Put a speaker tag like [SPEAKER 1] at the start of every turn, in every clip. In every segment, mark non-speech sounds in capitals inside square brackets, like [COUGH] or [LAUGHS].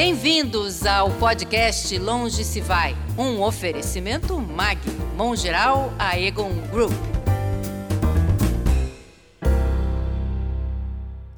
[SPEAKER 1] Bem-vindos ao podcast Longe Se Vai, um oferecimento MAG, Mão Geral Aegon Group.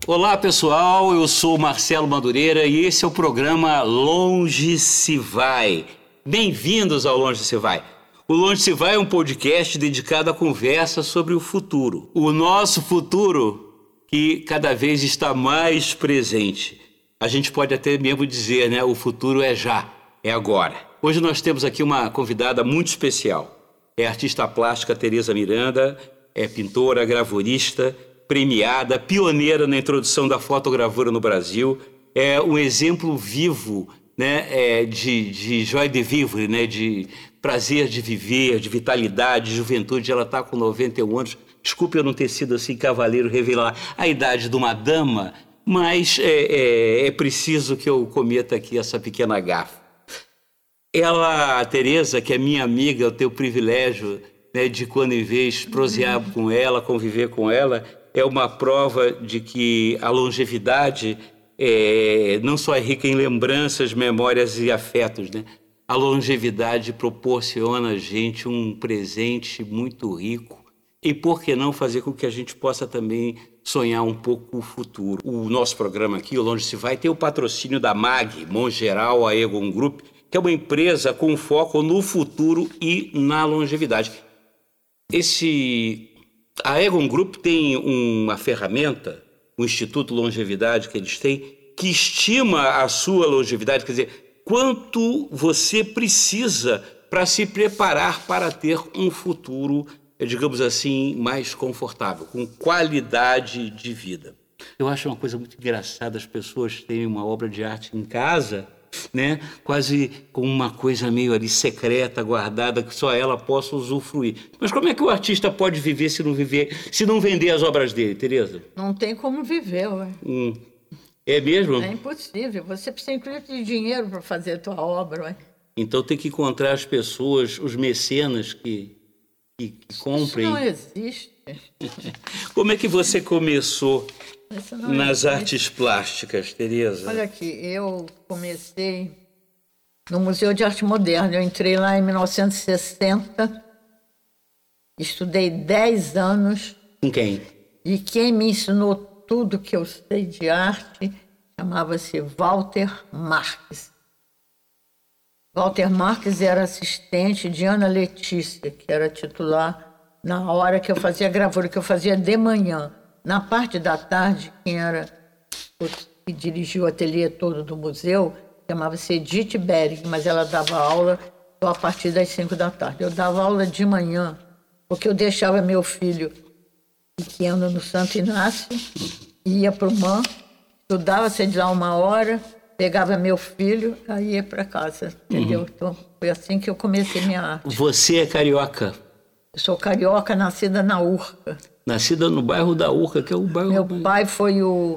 [SPEAKER 2] Olá pessoal, eu sou Marcelo Madureira e esse é o programa Longe Se Vai. Bem-vindos ao Longe Se Vai. O Longe Se Vai é um podcast dedicado à conversa sobre o futuro. O nosso futuro que cada vez está mais presente a gente pode até mesmo dizer, né? O futuro é já, é agora. Hoje nós temos aqui uma convidada muito especial. É artista plástica Tereza Miranda, é pintora, gravurista, premiada, pioneira na introdução da fotogravura no Brasil, é um exemplo vivo né, é, de, de joie de vivre, né, de prazer de viver, de vitalidade, de juventude. Ela está com 91 anos. Desculpe eu não ter sido assim cavaleiro revelar a idade de uma dama, mas é, é, é preciso que eu cometa aqui essa pequena gafa. Ela, a Tereza, que é minha amiga, eu tenho o privilégio né, de quando em vez prosear uhum. com ela, conviver com ela, é uma prova de que a longevidade é, não só é rica em lembranças, memórias e afetos, né? A longevidade proporciona a gente um presente muito rico e por que não fazer com que a gente possa também sonhar um pouco o futuro. O nosso programa aqui, o Longe Se Vai, tem o patrocínio da MAG, Mongeral Aegon Group, que é uma empresa com foco no futuro e na longevidade. Esse a Aegon Group tem uma ferramenta, o Instituto Longevidade que eles têm, que estima a sua longevidade, quer dizer, quanto você precisa para se preparar para ter um futuro digamos assim, mais confortável, com qualidade de vida. Eu acho uma coisa muito engraçada as pessoas terem uma obra de arte em casa, né, quase com uma coisa meio ali secreta, guardada, que só ela possa usufruir. Mas como é que o artista pode viver se não viver, se não vender as obras dele, Tereza?
[SPEAKER 3] Não tem como viver, ué.
[SPEAKER 2] Hum. É mesmo?
[SPEAKER 3] É impossível. Você precisa incluir de dinheiro para fazer a tua obra, ué.
[SPEAKER 2] Então tem que encontrar as pessoas, os mecenas que que, comprem.
[SPEAKER 3] Isso não existe. [LAUGHS]
[SPEAKER 2] Como é que você começou nas existe. artes plásticas, Tereza?
[SPEAKER 3] Olha aqui, eu comecei no Museu de Arte Moderna. Eu entrei lá em 1960, estudei 10 anos.
[SPEAKER 2] Com quem?
[SPEAKER 3] E quem me ensinou tudo que eu sei de arte chamava-se Walter Marques. Walter Marques era assistente de Ana Letícia, que era titular na hora que eu fazia a gravura, que eu fazia de manhã. Na parte da tarde, quem era o que dirigiu o ateliê todo do museu chamava-se Edith Bering, mas ela dava aula a partir das cinco da tarde. Eu dava aula de manhã, porque eu deixava meu filho pequeno no Santo Inácio, ia para o MAN, estudava, sei lá, uma hora, pegava meu filho, aí ia para casa, entendeu? Uhum. Então foi assim que eu comecei minha arte.
[SPEAKER 2] Você é carioca?
[SPEAKER 3] Eu sou carioca, nascida na Urca.
[SPEAKER 2] Nascida no bairro da Urca, que é o bairro.
[SPEAKER 3] Meu pai foi o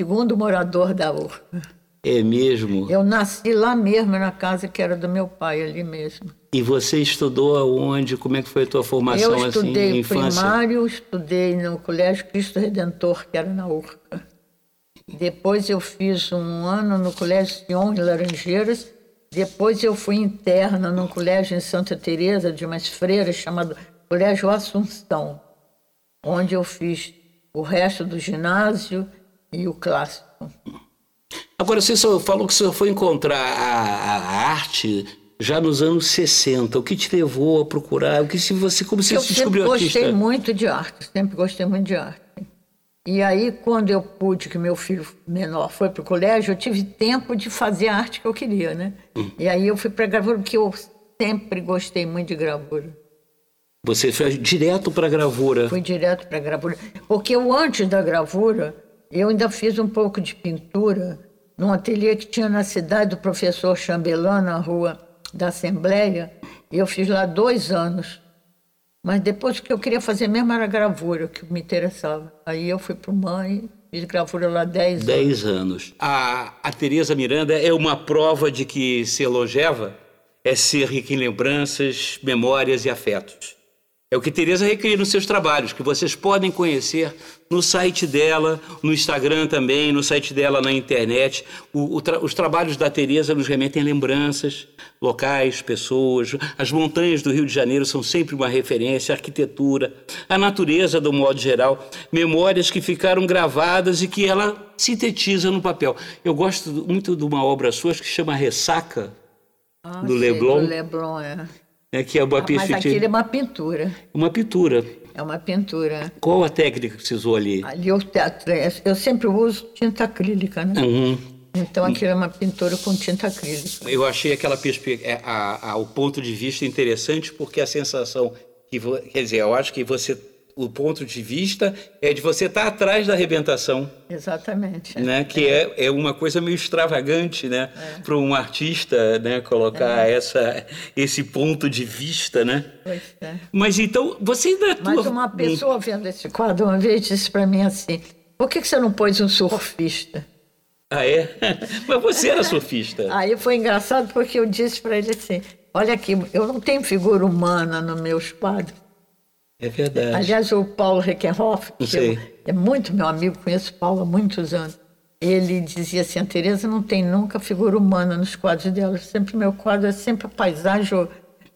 [SPEAKER 3] segundo morador da Urca.
[SPEAKER 2] É mesmo?
[SPEAKER 3] Eu nasci lá mesmo, na casa que era do meu pai, ali mesmo.
[SPEAKER 2] E você estudou aonde? Como é que foi a tua formação
[SPEAKER 3] eu estudei
[SPEAKER 2] assim,
[SPEAKER 3] infância? primário, estudei no Colégio Cristo Redentor, que era na Urca. Depois eu fiz um ano no Colégio Sion, em Laranjeiras. Depois eu fui interna num colégio em Santa Teresa de umas freiras chamado Colégio Assunção, onde eu fiz o resto do ginásio e o clássico.
[SPEAKER 2] Agora, você só falou que você foi encontrar a, a arte já nos anos 60. O que te levou a procurar? O que se você como você
[SPEAKER 3] eu
[SPEAKER 2] se descobriu
[SPEAKER 3] artista? Eu sempre gostei muito de arte, sempre gostei muito de arte. E aí, quando eu pude, que meu filho menor foi para o colégio, eu tive tempo de fazer a arte que eu queria, né? E aí eu fui para gravura, porque eu sempre gostei muito de gravura.
[SPEAKER 2] Você foi direto para a gravura?
[SPEAKER 3] Fui direto para a gravura. Porque eu, antes da gravura, eu ainda fiz um pouco de pintura num ateliê que tinha na cidade do professor Chambellan, na rua da Assembleia. E eu fiz lá dois anos. Mas depois o que eu queria fazer mesmo era gravura, que me interessava. Aí eu fui para o mãe, fiz gravura lá 10 anos.
[SPEAKER 2] 10 anos. A, a Tereza Miranda é uma prova de que ser longeva é ser rica em lembranças, memórias e afetos. É o que Tereza recria nos seus trabalhos, que vocês podem conhecer no site dela, no Instagram também, no site dela na internet. O, o tra os trabalhos da Tereza nos remetem lembranças, locais, pessoas. As montanhas do Rio de Janeiro são sempre uma referência, a arquitetura, a natureza do modo geral, memórias que ficaram gravadas e que ela sintetiza no papel. Eu gosto muito de uma obra sua que chama Ressaca,
[SPEAKER 3] Ah,
[SPEAKER 2] do
[SPEAKER 3] sei,
[SPEAKER 2] Leblon.
[SPEAKER 3] Do Leblon, é.
[SPEAKER 2] Né, que é uma
[SPEAKER 3] Ah, Mas aquilo é uma pintura.
[SPEAKER 2] uma pintura.
[SPEAKER 3] É uma pintura.
[SPEAKER 2] Qual a técnica que você usou ali?
[SPEAKER 3] Ali eu, eu sempre uso tinta acrílica, né?
[SPEAKER 2] Uhum.
[SPEAKER 3] Então aquilo é uma pintura com tinta acrílica.
[SPEAKER 2] Eu achei aquela perspectiva, a, a, o ponto de vista interessante porque a sensação que, vo, quer dizer, eu acho que você, o ponto de vista é de você estar atrás da arrebentação,
[SPEAKER 3] Exatamente.
[SPEAKER 2] né? Que é, é uma coisa meio extravagante, né?
[SPEAKER 3] É.
[SPEAKER 2] Para um artista, né? Colocar essa, esse ponto de vista, né?
[SPEAKER 3] Pois é.
[SPEAKER 2] Mas então você ainda.
[SPEAKER 3] Mas uma pessoa vendo esse quadro uma vez disse para mim assim: por que, que você não pôs um surfista?
[SPEAKER 2] Ah é? [LAUGHS] Mas você era surfista. [LAUGHS]
[SPEAKER 3] Aí foi engraçado porque eu disse para ele assim: olha aqui, eu não tenho figura humana nos meus quadros.
[SPEAKER 2] É verdade.
[SPEAKER 3] Aliás, o Paulo Reckenhoff, que eu- é muito meu amigo, conheço o Paulo há muitos anos. Ele dizia assim: a Tereza não tem nunca figura humana nos quadros dela. Sempre meu quadro é sempre paisagem,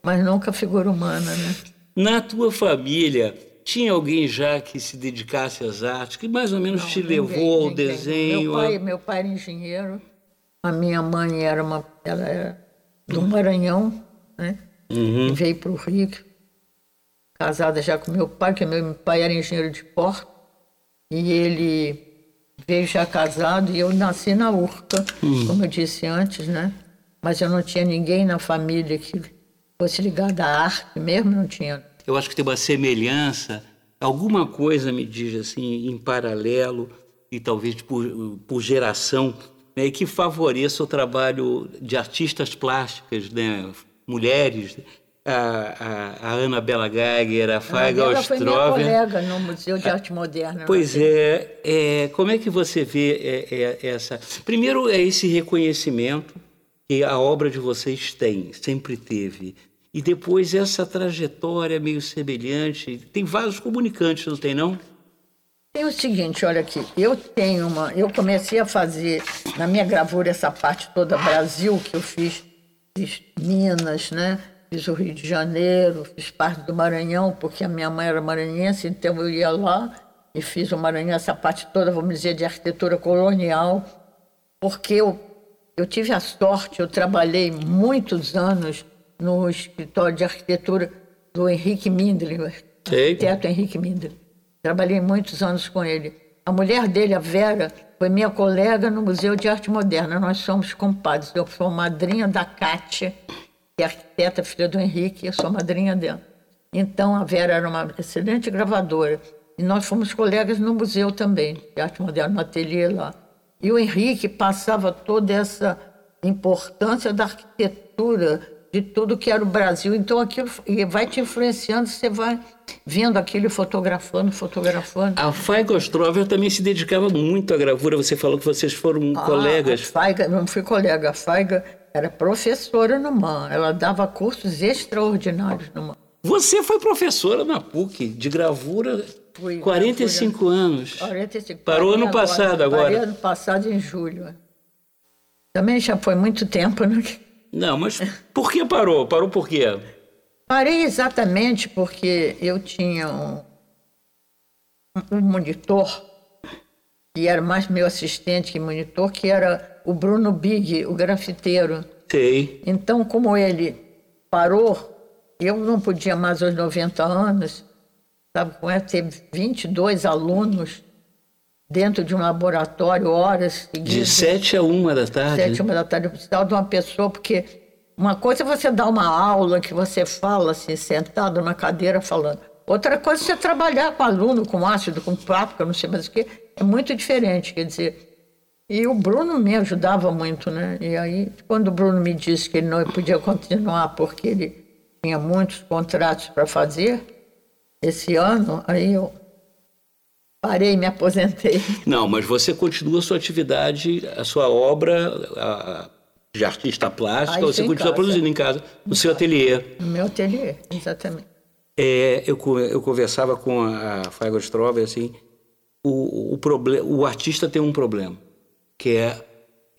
[SPEAKER 3] mas nunca figura humana, né?
[SPEAKER 2] Na tua família, tinha alguém já que se dedicasse às artes, que mais ou menos te
[SPEAKER 3] Ninguém,
[SPEAKER 2] levou ao
[SPEAKER 3] ninguém.
[SPEAKER 2] desenho?
[SPEAKER 3] Meu pai, meu pai era engenheiro, a minha mãe era uma, ela era do Maranhão, né?
[SPEAKER 2] Uhum.
[SPEAKER 3] Veio para o Rio, casada já com meu pai, que meu pai era engenheiro de porto, e ele veio já casado e eu nasci na Urca,
[SPEAKER 2] Uhum.
[SPEAKER 3] como eu disse antes, né? Mas eu não tinha ninguém na família que fosse ligado à arte, mesmo não tinha.
[SPEAKER 2] Eu acho que tem uma semelhança, alguma coisa me diz assim, em paralelo e talvez por, por geração, né, que favoreça o trabalho de artistas plásticas, né, mulheres, a, a, a Ana Bela Geiger, a Faiga
[SPEAKER 3] ela foi minha
[SPEAKER 2] Ostrover.
[SPEAKER 3] colega no Museu de Arte Moderna.
[SPEAKER 2] Pois é, é, como é que você vê é, é, essa? Primeiro é esse reconhecimento que a obra de vocês tem, sempre teve. E depois essa trajetória meio semelhante. Tem vários comunicantes, não tem não?
[SPEAKER 3] Tem o seguinte, olha aqui, eu tenho uma, eu comecei a fazer na minha gravura essa parte toda Brasil que eu fiz, fiz Minas, né? Fiz o Rio de Janeiro, fiz parte do Maranhão, porque a minha mãe era maranhense, então eu ia lá e fiz o Maranhão, essa parte toda, vamos dizer, de arquitetura colonial, porque eu, eu tive a sorte, eu trabalhei muitos anos no escritório de arquitetura do Henrique Mindler,
[SPEAKER 2] Sei.
[SPEAKER 3] arquiteto Henrique Mindler. Trabalhei muitos anos com ele. A mulher dele, a Vera, foi minha colega no Museu de Arte Moderna. Nós somos compadres. Eu sou madrinha da Kátia, que é arquiteta, filha do Henrique, eu sou madrinha dela. Então, a Vera era uma excelente gravadora. E nós fomos colegas no museu também, de arte moderna, no ateliê lá. E o Henrique passava toda essa importância da arquitetura, de tudo que era o Brasil. Então, aquilo vai te influenciando, você vai vendo aquilo, fotografando, fotografando.
[SPEAKER 2] A Faiga Ostrover também se dedicava muito à gravura. Você falou que vocês foram
[SPEAKER 3] Ah,
[SPEAKER 2] colegas.
[SPEAKER 3] A não fui colega, a Faiga era professora no MAN. Ela dava cursos extraordinários no MAN.
[SPEAKER 2] Você foi professora na PUC de gravura
[SPEAKER 3] Fui,
[SPEAKER 2] 45 anos.
[SPEAKER 3] 45.
[SPEAKER 2] Parou ano passado agora.
[SPEAKER 3] Parei ano passado em julho. Também já foi muito tempo, né?
[SPEAKER 2] Não, mas por que parou? Parou por quê?
[SPEAKER 3] Parei exatamente porque eu tinha um, um monitor, que era mais meu assistente que monitor, que era o Bruno Big, o grafiteiro.
[SPEAKER 2] Sei.
[SPEAKER 3] Então, como ele parou, eu não podia mais aos 90 anos, sabe, com ele ter 22 alunos dentro de um laboratório, horas
[SPEAKER 2] De
[SPEAKER 3] seguidas.
[SPEAKER 2] sete a uma da tarde.
[SPEAKER 3] Sete, uma da tarde, eu precisava de uma pessoa, porque uma coisa é você dar uma aula que você fala assim, sentado na cadeira falando. Outra coisa é você trabalhar com aluno, com ácido, com plástico, não sei mais o que. É muito diferente, quer dizer. E o Bruno me ajudava muito, né? E aí, quando o Bruno me disse que ele não podia [LAUGHS] continuar porque ele tinha muitos contratos para fazer esse ano, aí eu parei me aposentei. [LAUGHS]
[SPEAKER 2] Não, mas você continua a sua atividade, a sua obra a- de artista plástica, você
[SPEAKER 3] em
[SPEAKER 2] continua
[SPEAKER 3] casa.
[SPEAKER 2] produzindo em casa, no seu ateliê.
[SPEAKER 3] No meu ateliê, exatamente.
[SPEAKER 2] É, eu, eu conversava com a Fagor Strober, assim, o, o, problema, o artista tem um problema, que é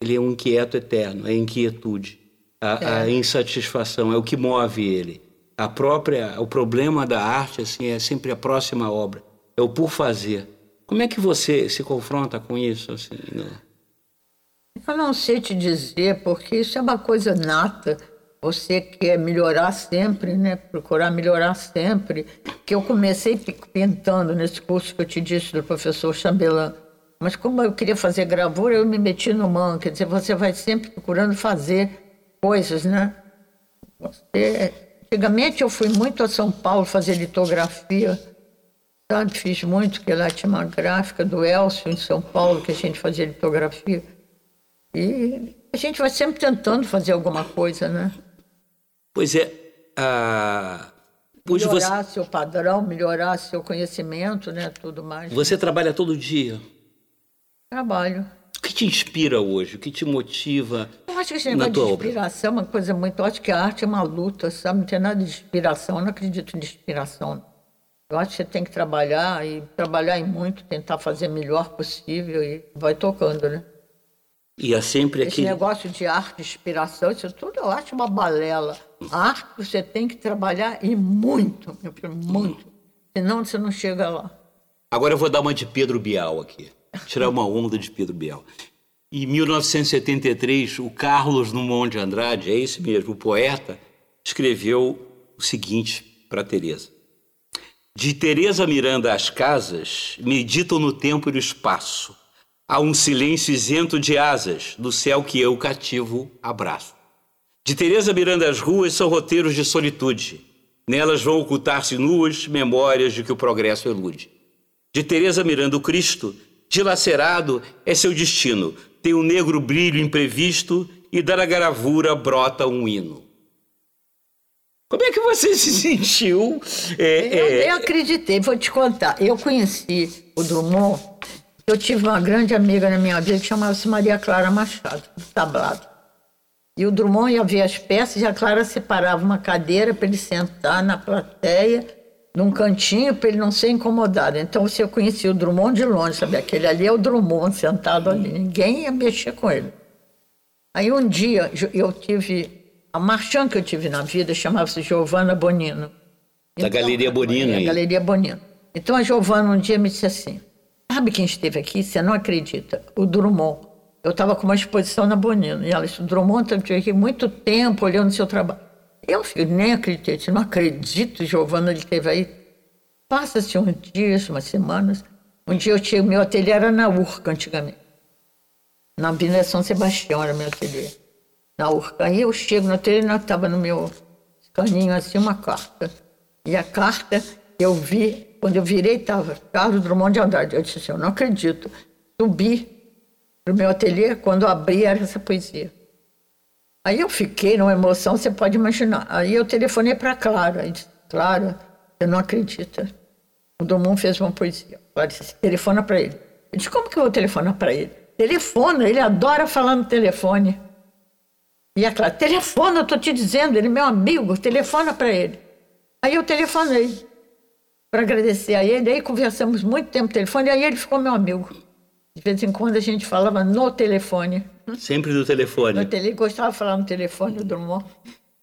[SPEAKER 2] ele é um inquieto eterno, é a inquietude, a, é. a insatisfação, é o que move ele. A própria, o problema da arte assim é sempre a próxima obra, é o por fazer. Como é que você se confronta com isso? Assim, né?
[SPEAKER 3] Eu não sei te dizer, porque isso é uma coisa nata. Você quer melhorar sempre, né? Procurar melhorar sempre. Que eu comecei pintando nesse curso que eu te disse do professor Chambellan. Mas como eu queria fazer gravura, eu me meti no man. Quer dizer, você vai sempre procurando fazer coisas, né? Você... Antigamente eu fui muito a São Paulo fazer litografia, sabe? Fiz muito, que lá tinha uma gráfica do Elcio em São Paulo, que a gente fazia litografia. E a gente vai sempre tentando fazer alguma coisa, né?
[SPEAKER 2] Pois é. A...
[SPEAKER 3] melhorar você... seu padrão, melhorar seu conhecimento, né? Tudo mais.
[SPEAKER 2] Você trabalha todo dia?
[SPEAKER 3] Trabalho.
[SPEAKER 2] O que te inspira hoje? O que te motiva?
[SPEAKER 3] Eu acho que esse negócio de inspiração obra? é uma coisa muito. Eu acho que a arte é uma luta, sabe? Não tem nada de inspiração. Eu não acredito em inspiração. Eu acho que você tem que trabalhar e trabalhar em muito, tentar fazer o melhor possível e vai tocando, né?
[SPEAKER 2] E é sempre
[SPEAKER 3] Esse negócio de arte, inspiração, isso tudo eu acho uma balela. A arte você tem que trabalhar e muito, meu filho, muito. Senão você não chega lá.
[SPEAKER 2] Agora eu vou dar uma de Pedro Bial aqui. Tirar uma onda de Pedro Bial. Em 1973, o Carlos Drummond de Andrade, é esse mesmo, o poeta, escreveu o seguinte para Teresa. De Teresa Miranda às casas, meditam no tempo e no espaço Há um silêncio isento de asas do céu que eu cativo abraço. De Teresa Miranda as ruas são roteiros de solitude. Nelas vão ocultar-se nuas memórias de que o progresso elude. De Teresa Miranda o Cristo, dilacerado é seu destino. Tem um negro brilho imprevisto e da gravura brota um hino. Como é que você [LAUGHS] se sentiu?
[SPEAKER 3] É, eu, é... eu acreditei, vou te contar. Eu conheci o Drummond eu tive uma grande amiga na minha vida que chamava-se Maria Clara Machado, do tablado. E o Drummond ia ver as peças e a Clara separava uma cadeira para ele sentar na plateia, num cantinho, para ele não ser incomodado. Então você conhecia o Drummond de longe, sabe? Aquele ali é o Drummond sentado ali, ninguém ia mexer com ele. Aí um dia eu tive, a marchand que eu tive na vida chamava-se Giovanna Bonino.
[SPEAKER 2] Então, da Galeria Bonino.
[SPEAKER 3] É, Galeria Bonino. Então a Giovanna um dia me disse assim, Sabe quem esteve aqui? Você não acredita? O Drummond. Eu estava com uma exposição na Bonino e ela disse: o Drummond esteve aqui muito tempo olhando seu trabalho. Eu nem acreditei, disse, não acredito, Giovana, ele esteve aí. Passa-se uns dias, umas semanas. Um dia eu tinha, meu ateliê era na Urca antigamente. Na Avenida São Sebastião era meu ateliê. Na Urca. Aí eu chego no ateliê estava no meu caninho assim uma carta. E a carta eu vi quando eu virei, estava Carlos Drummond de Andrade. Eu disse assim, eu não acredito. Subi para o meu ateliê, quando abri era essa poesia. Aí eu fiquei numa emoção, você pode imaginar. Aí eu telefonei para Clara. Aí disse, Clara, você não acredita. O Drummond fez uma poesia. Clara disse, telefona para ele. Eu disse, como que eu vou telefonar para ele? Telefona, ele adora falar no telefone. E a Clara, telefona, eu estou te dizendo, ele é meu amigo, telefona para ele. Aí eu telefonei para agradecer a ele. Aí conversamos muito tempo no telefone, aí ele ficou meu amigo. De vez em quando a gente falava no telefone.
[SPEAKER 2] Sempre no telefone.
[SPEAKER 3] No tele, gostava de falar no telefone, o Drummond.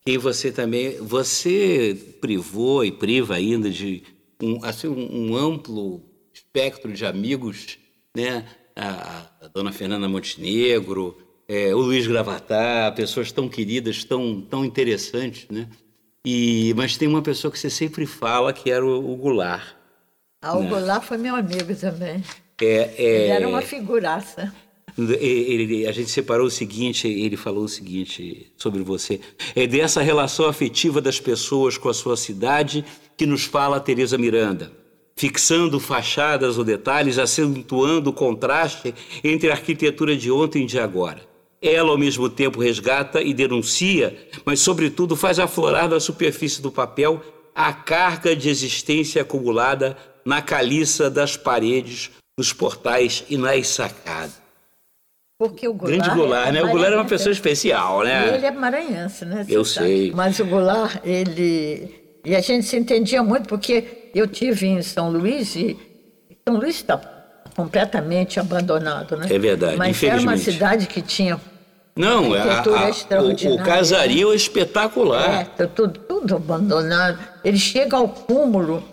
[SPEAKER 2] E você também, você privou e priva ainda de um, assim, um, amplo espectro de amigos, né? A, a dona Fernanda Montenegro, é, o Luiz Gravatar, pessoas tão queridas, tão, tão interessantes, né? E, mas tem uma pessoa que você sempre fala que era o, o Goulart.
[SPEAKER 3] Ah, o né? Goulart foi meu amigo também.
[SPEAKER 2] É, é...
[SPEAKER 3] Ele era uma figuraça.
[SPEAKER 2] Ele, ele, a gente separou o seguinte, ele falou o seguinte sobre você. É dessa relação afetiva das pessoas com a sua cidade que nos fala a Teresa Miranda, fixando fachadas ou detalhes, acentuando o contraste entre a arquitetura de ontem e de agora. Ela, ao mesmo tempo, resgata e denuncia, mas, sobretudo, faz aflorar na superfície do papel a carga de existência acumulada na caliça das paredes, nos portais e nas sacadas.
[SPEAKER 3] Porque o Goulart.
[SPEAKER 2] Grande Goulart, é né? O Goulart é uma pessoa especial, né?
[SPEAKER 3] Ele é maranhense, né?
[SPEAKER 2] Eu sei.
[SPEAKER 3] Mas o Goulart, ele, e a gente se entendia muito, porque eu tive em São Luís e São Luís está completamente abandonado, né?
[SPEAKER 2] É verdade,
[SPEAKER 3] Mas era uma cidade que tinha
[SPEAKER 2] Não, a-
[SPEAKER 3] Arquitetura
[SPEAKER 2] a- o,
[SPEAKER 3] extraordinária.
[SPEAKER 2] o casario é espetacular.
[SPEAKER 3] É, tá tudo, tudo abandonado. Ele chega ao cúmulo,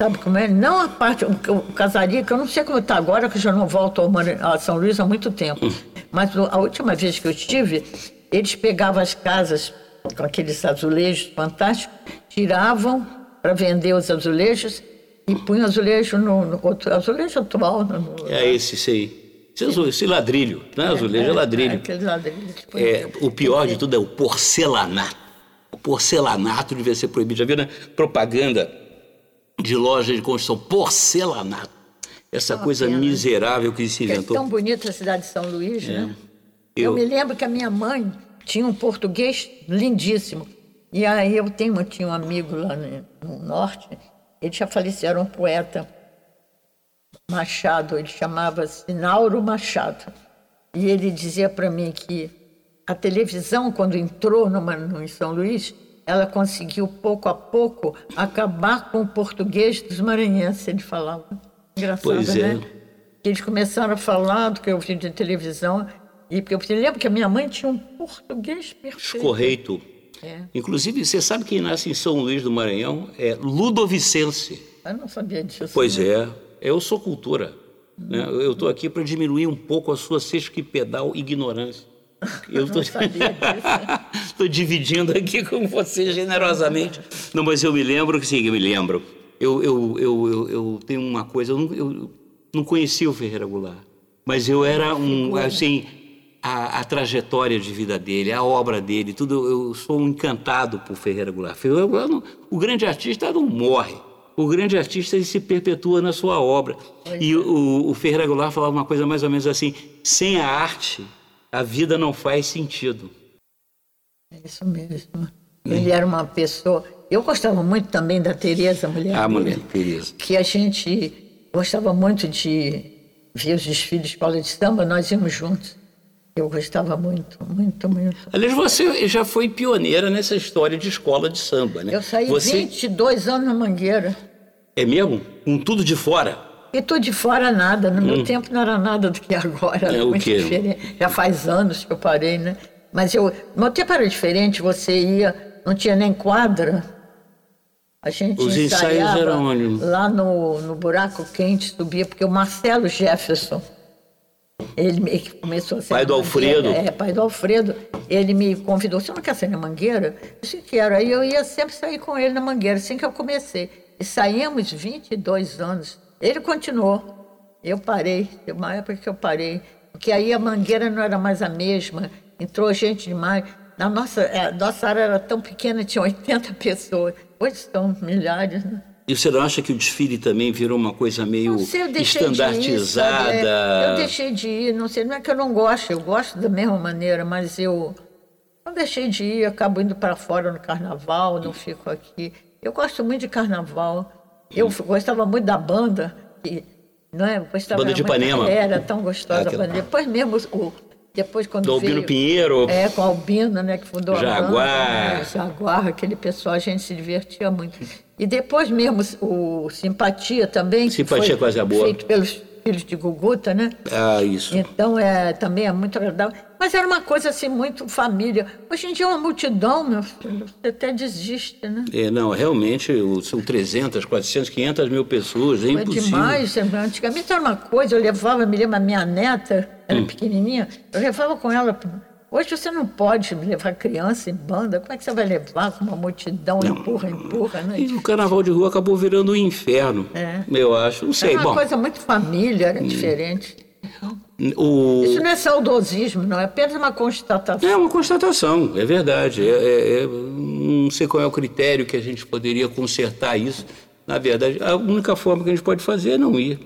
[SPEAKER 3] sabe como é? Não a parte, o, o casaria, que eu não sei como está agora, que eu já não volto a São Luís há muito tempo. Mas o- a última vez que eu estive, eles pegavam as casas com aqueles azulejos fantásticos, tiravam para vender os azulejos e punham azulejo no, no outro azulejo atual. No,
[SPEAKER 2] É esse, aí. Esse, azul- esse ladrilho, né? Azulejo é, ladrilho.
[SPEAKER 3] aqueles ladrilhos. tipo,
[SPEAKER 2] É, o pior de tudo é o porcelanato. O porcelanato devia ser proibido. Já viu na propaganda de loja de construção? Porcelanato. Essa coisa
[SPEAKER 3] pena.
[SPEAKER 2] miserável que se
[SPEAKER 3] É
[SPEAKER 2] inventou.
[SPEAKER 3] tão bonita a cidade de São Luís, né?
[SPEAKER 2] Eu-
[SPEAKER 3] Eu... me lembro que a minha mãe tinha um português lindíssimo. E aí eu tenho, eu tinha um amigo lá no, no norte, ele já faleceu, era um poeta Machado, ele chamava-se Nauro Machado. E ele dizia para mim que a televisão, quando entrou numa, no, em São Luís, ela conseguiu, pouco a pouco, acabar com o português dos maranhenses, ele falava. Engraçado,
[SPEAKER 2] Pois é.
[SPEAKER 3] né? Eles começaram a falar do que eu vi de televisão. E porque eu lembro que a minha mãe tinha um português perfeito.
[SPEAKER 2] Escorreito.
[SPEAKER 3] É.
[SPEAKER 2] Inclusive, você sabe quem nasce em São Luís do Maranhão? É Ludovicense.
[SPEAKER 3] Eu não sabia disso.
[SPEAKER 2] Pois
[SPEAKER 3] né?
[SPEAKER 2] é, eu sou cultura. Né? Eu estou aqui para diminuir um pouco a sua sesquipedal ignorância. Eu. [LAUGHS] Estou [LAUGHS] dividindo aqui com você generosamente. Não, mas eu me lembro que sim, eu me lembro. Eu, eu, eu, eu, eu tenho uma coisa, eu não, eu não conhecia o Ferreira Goulart, mas eu era um, assim, a, a trajetória de vida dele, a obra dele, tudo, eu sou um encantado por Ferreira Goulart. Ferreira Goulart não- o grande artista não morre. O grande artista se perpetua na sua obra. E o, o Ferreira Goulart falava uma coisa mais ou menos assim: sem a arte, a vida não faz sentido.
[SPEAKER 3] É isso mesmo. Ele era uma pessoa. Eu gostava muito também da Tereza, a mulher.
[SPEAKER 2] Ah,
[SPEAKER 3] dele,
[SPEAKER 2] mulher, Tereza.
[SPEAKER 3] Que a gente gostava muito de ver os desfiles de escola de samba, nós íamos juntos. Eu gostava muito, muito, muito.
[SPEAKER 2] Aliás, você já foi pioneira nessa história de escola de samba, né?
[SPEAKER 3] Eu saí
[SPEAKER 2] você
[SPEAKER 3] 22 anos na Mangueira.
[SPEAKER 2] É mesmo? Com tudo de fora?
[SPEAKER 3] E tô de fora nada. No meu tempo não era nada do que agora.
[SPEAKER 2] Hum. É, o
[SPEAKER 3] muito
[SPEAKER 2] quê?
[SPEAKER 3] diferente. Já faz anos que eu parei, né? Mas eu, meu tempo era diferente. Você ia, não tinha nem quadra. A gente
[SPEAKER 2] Os ensaios
[SPEAKER 3] ensaiava
[SPEAKER 2] eram onde?
[SPEAKER 3] lá no, no buraco quente, subia, porque o Marcelo Jefferson, ele me que começou a ser
[SPEAKER 2] Pai do Alfredo.
[SPEAKER 3] É, pai do Alfredo. Ele me convidou, você não quer sair na Mangueira? Eu disse, quero. Aí eu ia sempre sair com ele na Mangueira, assim que eu comecei. E saímos 22 anos. Ele continuou. Eu parei, teve uma época que eu parei. Porque aí a Mangueira não era mais a mesma, entrou gente demais. Na nossa, é, nossa área era tão pequena, tinha 80 [LAUGHS] pessoas. Hoje são milhares, né?
[SPEAKER 2] E você não acha que o desfile também virou uma coisa meio
[SPEAKER 3] sei, eu deixei de ir,
[SPEAKER 2] estandartizada?
[SPEAKER 3] É, eu deixei de ir, não sei, não é que eu não gosto, eu gosto da mesma maneira, mas eu não deixei de ir, acabo indo para fora no carnaval, não fico aqui. Eu gosto muito de carnaval. Eu f- gostava muito da banda, que, não é? Gostava
[SPEAKER 2] Banda de Ipanema.
[SPEAKER 3] Era tão gostosa
[SPEAKER 2] Aquela-
[SPEAKER 3] a banda. Depois mesmo, o, depois quando
[SPEAKER 2] Do Albino
[SPEAKER 3] veio,
[SPEAKER 2] Pinheiro.
[SPEAKER 3] É, com o Albino, né, que fundou a
[SPEAKER 2] Jaguar.
[SPEAKER 3] banda. Né, Jaguar, aquele pessoal, a gente se divertia muito. E depois mesmo o Simpatia também.
[SPEAKER 2] Simpatia Quase a Boa.
[SPEAKER 3] Feito pelos filhos de Guguta, né?
[SPEAKER 2] Ah, isso.
[SPEAKER 3] Então, é, também é muito agradável. Mas era uma coisa assim, muito família. Hoje em dia é uma multidão, meu filho. Você até desiste, né?
[SPEAKER 2] É, não, realmente são 300, 400, 500 mil pessoas, é
[SPEAKER 3] É
[SPEAKER 2] impossível.
[SPEAKER 3] demais. Antigamente era uma coisa, eu levava, me lembro, a minha neta, era
[SPEAKER 2] Hum.
[SPEAKER 3] pequenininha, eu levava com ela. Hoje você não pode levar criança em banda. Como é que você vai levar com uma multidão? Empurra, empurra, né?
[SPEAKER 2] E o carnaval de rua acabou virando um inferno,
[SPEAKER 3] É.
[SPEAKER 2] eu acho. Não sei,
[SPEAKER 3] Era uma
[SPEAKER 2] bom,
[SPEAKER 3] coisa muito família, era diferente.
[SPEAKER 2] o...
[SPEAKER 3] Isso não é saudosismo, não, é apenas uma constatação.
[SPEAKER 2] É uma constatação, é verdade. É, é- é- não sei qual é o critério que a gente poderia consertar isso. Na verdade, a única forma que a gente pode fazer é não ir,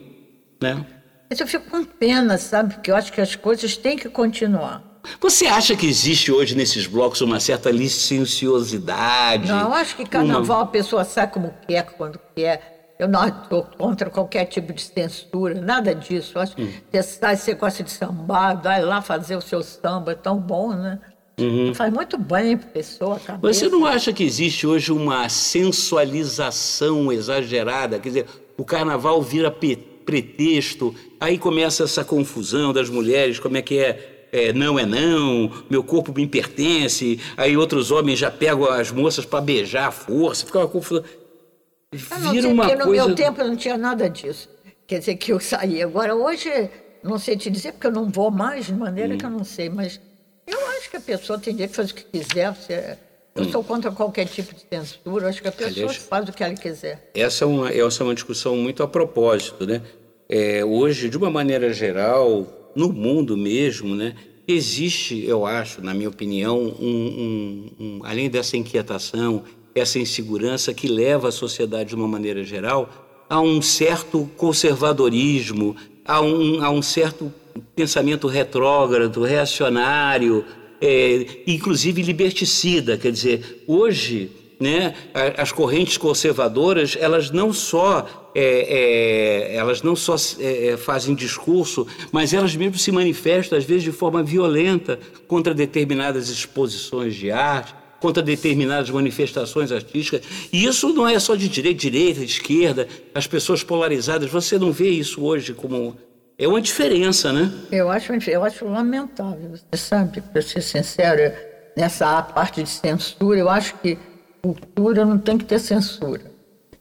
[SPEAKER 2] né?
[SPEAKER 3] Mas eu fico com pena, sabe? Porque eu acho que as coisas têm que continuar.
[SPEAKER 2] Você acha que existe hoje nesses blocos uma certa licenciosidade?
[SPEAKER 3] Não, eu acho que carnaval a pessoa sai como quer, quando quer. Eu não estou contra qualquer tipo de censura, nada disso. Eu acho que você sai, você gosta de sambar, vai lá fazer o seu samba, é tão bom, né? Uhum. Faz muito bem para a pessoa. Cabeça.
[SPEAKER 2] Você não acha que existe hoje uma sensualização exagerada? Quer dizer, o carnaval vira pretexto, aí começa essa confusão das mulheres, como é que é é, não é não, meu corpo me pertence, aí outros homens já pegam as moças para beijar à força, fica uma confusão.
[SPEAKER 3] Vira uma coisa... no meu tempo não tinha nada disso. Quer dizer que eu saí. Agora, hoje, não sei te dizer, porque eu não vou mais, de maneira hum. que eu não sei, mas eu acho que a pessoa tem direito de fazer o que quiser. Você... Eu hum. sou contra qualquer tipo de censura, acho que a pessoa Aliás, faz o que ela quiser.
[SPEAKER 2] Essa é uma, essa é uma discussão muito a propósito, né? É, hoje, de uma maneira geral, no mundo mesmo, né? Existe, eu acho, na minha opinião, um, um, um, além dessa inquietação, essa insegurança que leva a sociedade, de uma maneira geral, a um certo conservadorismo, a um, a um certo pensamento retrógrado, reacionário, é, inclusive liberticida. Quer dizer, hoje né, as correntes conservadoras elas não só é, é, elas não só é, é, fazem discurso, mas elas mesmo se manifestam às vezes de forma violenta contra determinadas exposições de arte, contra determinadas manifestações artísticas. E isso não é só de direita, direita, esquerda, as pessoas polarizadas. Você não vê isso hoje como é uma diferença, né?
[SPEAKER 3] Eu acho, eu acho lamentável. Você sabe, para ser sincero, nessa parte de censura, eu acho que cultura não tem que ter censura.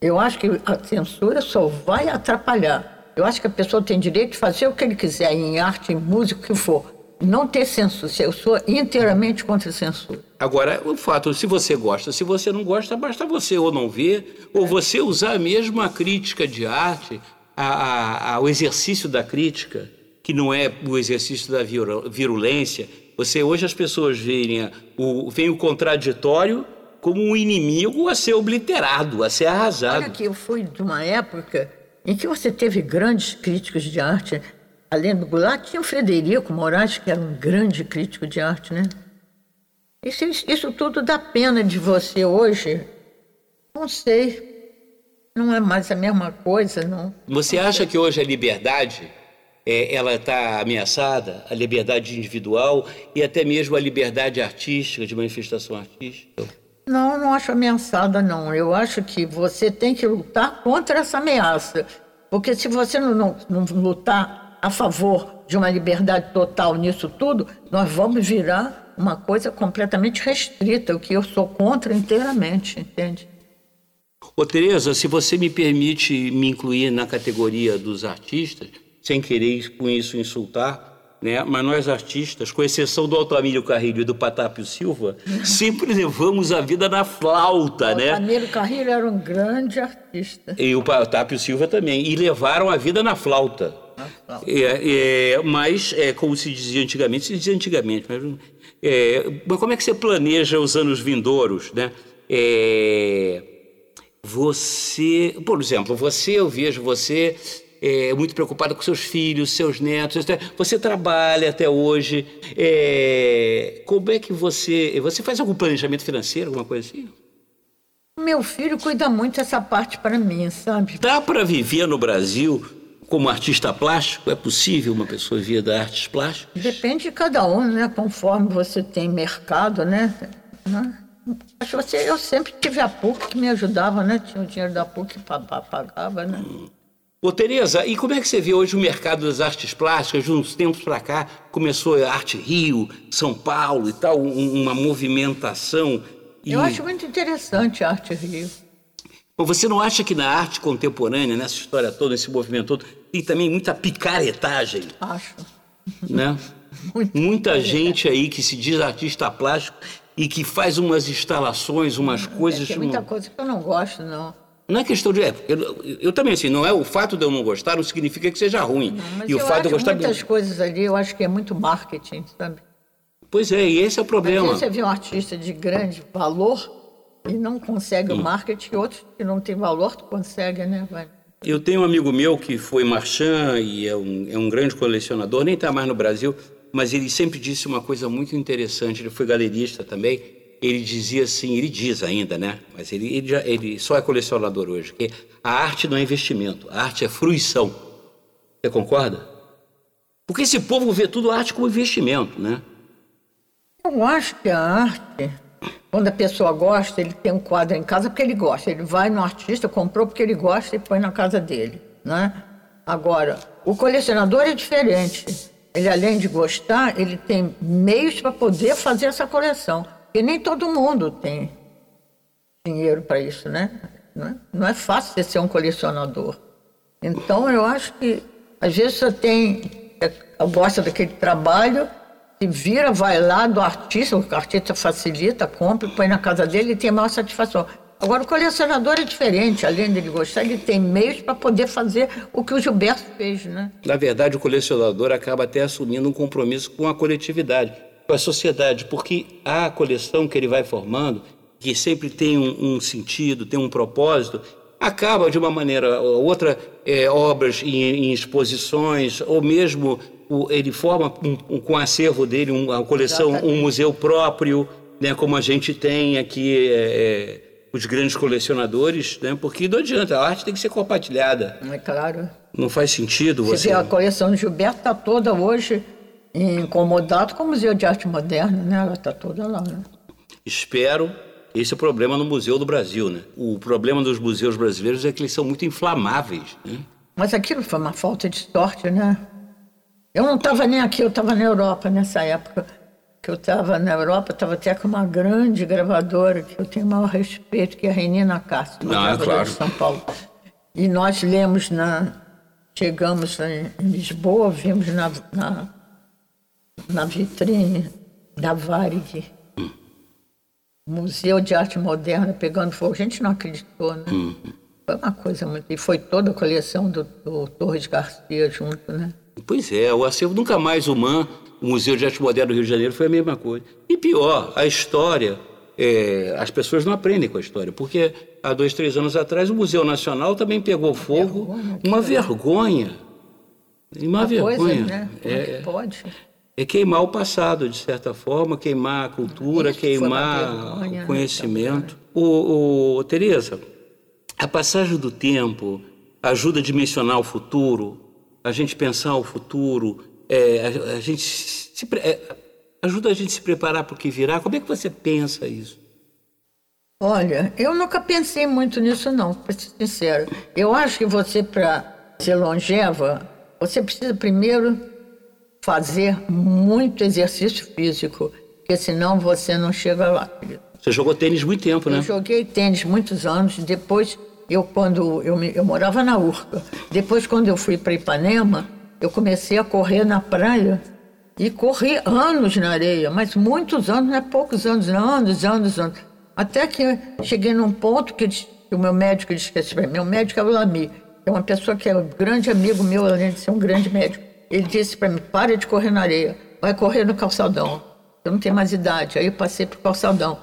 [SPEAKER 3] Eu acho que a censura só vai atrapalhar. Eu acho que a pessoa tem direito de fazer o que ele quiser, em arte, em música, o que for. Não ter censura. Eu sou inteiramente contra a censura.
[SPEAKER 2] Agora, o fato, se você gosta, se você não gosta, basta você ou não ver, ou você usar mesmo a crítica de arte, a, a, a, o exercício da crítica, que não é o exercício da virulência. Você, hoje as pessoas veem o, veem o contraditório como um inimigo a ser obliterado, a ser arrasado.
[SPEAKER 3] Olha que eu fui de uma época em que você teve grandes críticos de arte. Além do Goulart, tinha o Frederico Moraes, que era um grande crítico de arte, né? Isso, isso tudo dá pena de você hoje. Não sei. Não é mais a mesma coisa, não.
[SPEAKER 2] Você acha que hoje a liberdade é, ela está ameaçada, a liberdade individual e até mesmo a liberdade artística, de manifestação artística?
[SPEAKER 3] Não, não acho ameaçada, não. Eu acho que você tem que lutar contra essa ameaça. Porque se você não, não, não lutar a favor de uma liberdade total nisso tudo, nós vamos virar uma coisa completamente restrita, o que eu sou contra inteiramente, entende?
[SPEAKER 2] Ô Tereza, se você me permite me incluir na categoria dos artistas, sem querer com isso insultar, né? Mas nós artistas, com exceção do Altamiro Carrilho e do Patápio Silva, sempre levamos a vida na flauta,
[SPEAKER 3] o
[SPEAKER 2] né?
[SPEAKER 3] Altamiro Carrilho era um grande artista.
[SPEAKER 2] E o Patápio Silva também, e levaram a vida na flauta. É, é, mas, é, como se dizia antigamente, se dizia antigamente, mas, é, mas como é que você planeja os anos vindouros, né? É, você, por exemplo, você, eu vejo você é, muito preocupada com seus filhos, seus netos. Você trabalha até hoje. É, como é que você. Você faz algum planejamento financeiro, alguma coisa assim?
[SPEAKER 3] Meu filho cuida muito dessa parte para mim, sabe?
[SPEAKER 2] Dá para viver no Brasil como artista plástico? É possível uma pessoa viver da artes plásticas?
[SPEAKER 3] Depende de cada um, né? Conforme você tem mercado, né? né? Você, eu sempre tive a PUC que me ajudava, né? Tinha o dinheiro da PUC que pagava, né? Hum.
[SPEAKER 2] Ô Tereza, e como é que você vê hoje o mercado das artes plásticas? De uns tempos para cá começou a Arte Rio, São Paulo e tal, uma movimentação.
[SPEAKER 3] E... Eu acho muito interessante a Arte Rio.
[SPEAKER 2] você não acha que na arte contemporânea, nessa história toda, nesse movimento todo, tem também muita picaretagem?
[SPEAKER 3] Acho.
[SPEAKER 2] Né? [LAUGHS] Muita gente aí que se diz artista plástico e que faz umas instalações, umas é, coisas.
[SPEAKER 3] Tem muita coisa que eu não gosto, não.
[SPEAKER 2] Não é questão de. É, eu, eu, também, assim, não é o fato de eu não gostar, não significa que seja ruim.
[SPEAKER 3] Não, e o fato de eu gostar. Muitas coisas ali, eu acho que é muito marketing, sabe?
[SPEAKER 2] Pois é, e esse é o problema.
[SPEAKER 3] Você vê um artista de grande valor e não consegue hum. o marketing, outros que não tem valor, tu consegue, né? Vai.
[SPEAKER 2] Eu tenho um amigo meu que foi marchand e é um, é um grande colecionador, nem está mais no Brasil, mas ele sempre disse uma coisa muito interessante. Ele foi galerista também ele dizia assim, ele diz ainda, né? Mas ele, ele, já, ele só é colecionador hoje, que a arte não é investimento, a arte é fruição. Você concorda? Porque esse povo vê tudo arte como investimento, né?
[SPEAKER 3] Eu acho que a arte, quando a pessoa gosta, ele tem um quadro em casa porque ele gosta. Ele vai no artista, comprou porque ele gosta e põe na casa dele, né? Agora, o colecionador é diferente. Ele, além de gostar, ele tem meios para poder fazer essa coleção. E nem todo mundo tem dinheiro para isso, né? Não é, não é fácil você ser um colecionador. Então, eu acho que, às vezes, você tem, é, gosta daquele trabalho, se vira, vai lá do artista, o artista facilita, compra, põe na casa dele e tem maior satisfação. Agora, o colecionador é diferente, além de ele gostar, ele tem meios para poder fazer o que o Gilberto fez, né?
[SPEAKER 2] Na verdade, o colecionador acaba até assumindo um compromisso com a coletividade, com a sociedade, porque a coleção que ele vai formando, que sempre tem um, um sentido, tem um propósito, acaba de uma maneira ou outra é, obras em, em, exposições ou mesmo o, ele forma um, um, com o acervo dele uma coleção Exatamente. um museu próprio né como a gente tem aqui é, é os grandes colecionadores, né? Porque não adianta, a arte tem que ser compartilhada.
[SPEAKER 3] É claro.
[SPEAKER 2] Não faz sentido você.
[SPEAKER 3] você... Vê, a coleção do Gilberto está toda hoje incomodada com o Museu de Arte Moderna, né? Ela está toda lá, né?
[SPEAKER 2] Espero. Esse é o problema no Museu do Brasil, né? O problema dos museus brasileiros é que eles são muito inflamáveis, né?
[SPEAKER 3] Mas aquilo foi uma falta de sorte, né? Eu não estava nem aqui, eu estava na Europa nessa época que eu estava na Europa, estava até com uma grande gravadora, que eu tenho o maior respeito, que é a Renina Castro,
[SPEAKER 2] ah, claro.
[SPEAKER 3] de São Paulo. E nós lemos na. Chegamos em Lisboa, vimos na, na, na vitrine da Varig, Museu de Arte Moderna pegando fogo. A gente não acreditou, né? Uhum. Foi uma coisa muito. E foi toda a coleção do, do Torres Garcia junto, né?
[SPEAKER 2] Pois é, o acervo nunca mais humano o Museu de Arte Moderna do Rio de Janeiro foi a mesma coisa. E pior, a história, é, as pessoas não aprendem com a história, porque há dois, três anos atrás o Museu Nacional também pegou fogo, vergonha, uma vergonha. Uma, uma vergonha. Coisa, né?
[SPEAKER 3] É, é, pode.
[SPEAKER 2] É queimar o passado, de certa forma, queimar a cultura, queimar vergonha, o conhecimento. O, o, Tereza, a passagem do tempo ajuda a dimensionar o futuro, a gente pensar o futuro, é, a, a, gente se, é, ajuda a gente a se preparar para o que virá. Como é que você pensa isso?
[SPEAKER 3] Olha, eu nunca pensei muito nisso não, para ser sincero. Eu acho que você, para ser longeva, você precisa primeiro fazer muito exercício físico, porque senão você não chega lá.
[SPEAKER 2] Você jogou tênis muito tempo, né?
[SPEAKER 3] Eu joguei tênis muitos anos. Depois, eu quando eu, eu morava na Urca. Depois, quando eu fui para Ipanema, eu comecei a correr na praia e corri anos na areia, mas muitos anos, não é poucos anos, não, anos, anos, anos. Até que cheguei num ponto que, que o meu médico disse que meu médico é o Lami, é uma pessoa que é um grande amigo meu, além de ser um grande médico. Ele disse para mim, pare de correr na areia, vai correr no calçadão. Eu não tenho mais idade. Aí eu passei para o calçadão.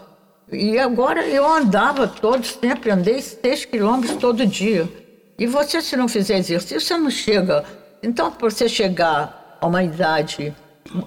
[SPEAKER 3] E agora eu andava todo, sempre andei seis quilômetros todo dia. E você, se não fizer exercício, você não chega então, para você chegar a uma idade,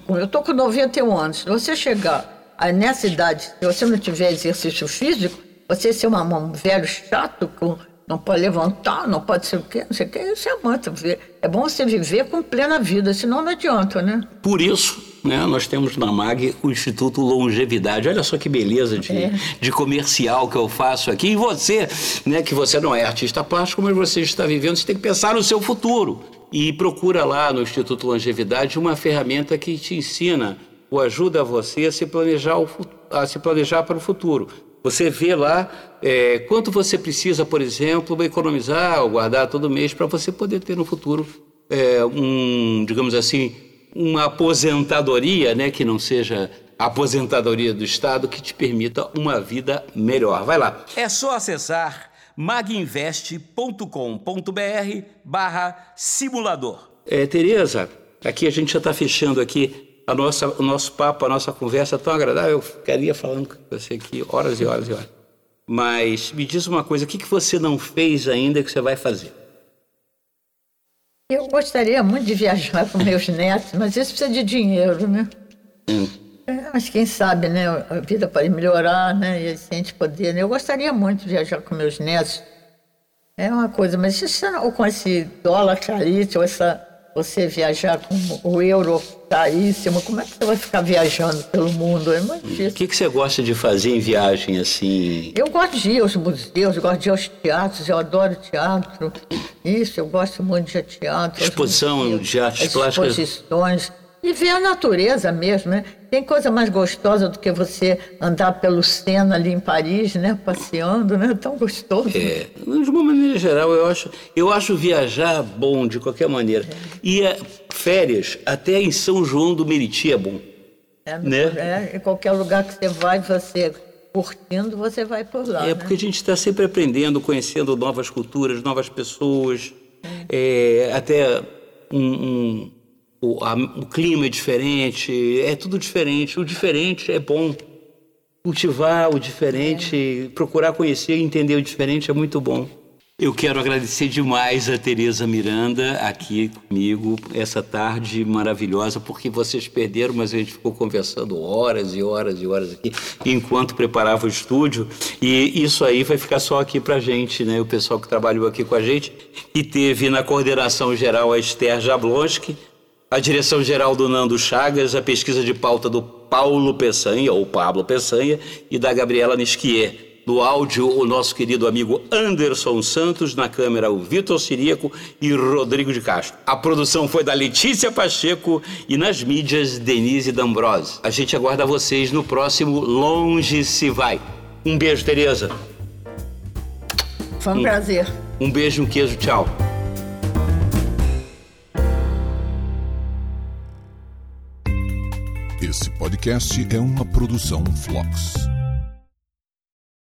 [SPEAKER 3] eu estou com 91 anos, se você chegar nessa idade, se você não tiver exercício físico, você ser uma, um velho chato, com, não pode levantar, não pode ser o quê, não sei o quê, isso é. É bom você viver com plena vida, senão não adianta, né?
[SPEAKER 2] Por isso, né, nós temos na MAG o Instituto Longevidade. Olha só que beleza de, é. de comercial que eu faço aqui. E você, né, que você não é artista plástico, mas você está vivendo, você tem que pensar no seu futuro e procura lá no Instituto Longevidade uma ferramenta que te ensina ou ajuda você a se planejar, o, a se planejar para o futuro. Você vê lá é, quanto você precisa, por exemplo, economizar ou guardar todo mês para você poder ter no futuro é, um, digamos assim, uma aposentadoria, né, que não seja a aposentadoria do Estado, que te permita uma vida melhor. Vai lá. É só acessar maginvest.com.br barra simulador. É, Tereza, aqui a gente já está fechando aqui a nossa, o nosso papo, a nossa conversa tão agradável. Eu ficaria falando com você aqui horas e horas e horas. Mas me diz uma coisa, o que, que você não fez ainda que você vai fazer?
[SPEAKER 3] Eu gostaria muito de viajar [LAUGHS] com meus netos, mas isso precisa de dinheiro, né? Hum. É, mas quem sabe, né? A vida pode melhorar, né? E a gente poder. Né? Eu gostaria muito de viajar com meus netos. É uma coisa, mas isso, ou com esse dólar caríssimo, essa você viajar com o euro caríssimo, como é que você vai ficar viajando pelo mundo? É muito
[SPEAKER 2] O
[SPEAKER 3] difícil.
[SPEAKER 2] que, que você gosta de fazer em viagem assim?
[SPEAKER 3] Eu gosto de ir aos museus, eu gosto de ir aos teatros, eu adoro teatro. Isso, eu gosto muito de teatro.
[SPEAKER 2] Exposição
[SPEAKER 3] museus,
[SPEAKER 2] de artes
[SPEAKER 3] as
[SPEAKER 2] plásticas.
[SPEAKER 3] exposições. E ver a natureza mesmo, né? Tem coisa mais gostosa do que você andar pelo Sena ali em Paris, né? Passeando, né? Tão gostoso.
[SPEAKER 2] É, de uma maneira geral, eu acho, eu acho viajar bom de qualquer maneira. E é, férias, até em São João do Meriti é bom.
[SPEAKER 3] É,
[SPEAKER 2] né?
[SPEAKER 3] é, em qualquer lugar que você vai, você curtindo, você vai por lá.
[SPEAKER 2] É
[SPEAKER 3] né?
[SPEAKER 2] porque a gente está sempre aprendendo, conhecendo novas culturas, novas pessoas, é, até um, um- o, a- o clima é diferente, é tudo diferente. O diferente é bom. Cultivar o diferente, procurar conhecer e entender o diferente é muito bom. Eu quero agradecer demais a Tereza Miranda aqui comigo essa tarde maravilhosa, porque vocês perderam, mas a gente ficou conversando horas e horas e horas aqui enquanto preparava o estúdio. E isso aí vai ficar só aqui pra gente, né? O pessoal que trabalhou aqui com a gente. E teve na coordenação geral a Esther Jablonski, a direção geral do Nando Chagas, a pesquisa de pauta do Paulo Peçanha, ou Pablo Peçanha, e da Gabriela Nisquier. No áudio, o nosso querido amigo Anderson Santos, na câmera, o Vitor Sirico e Rodrigo de Castro. A produção foi da Letícia Pacheco e nas mídias, Denise D'Ambrose. A gente aguarda vocês no próximo Longe Se Vai. Um beijo, Tereza.
[SPEAKER 3] Foi um prazer.
[SPEAKER 2] Um beijo, um queijo, tchau.
[SPEAKER 4] Podcast é uma produção Flux.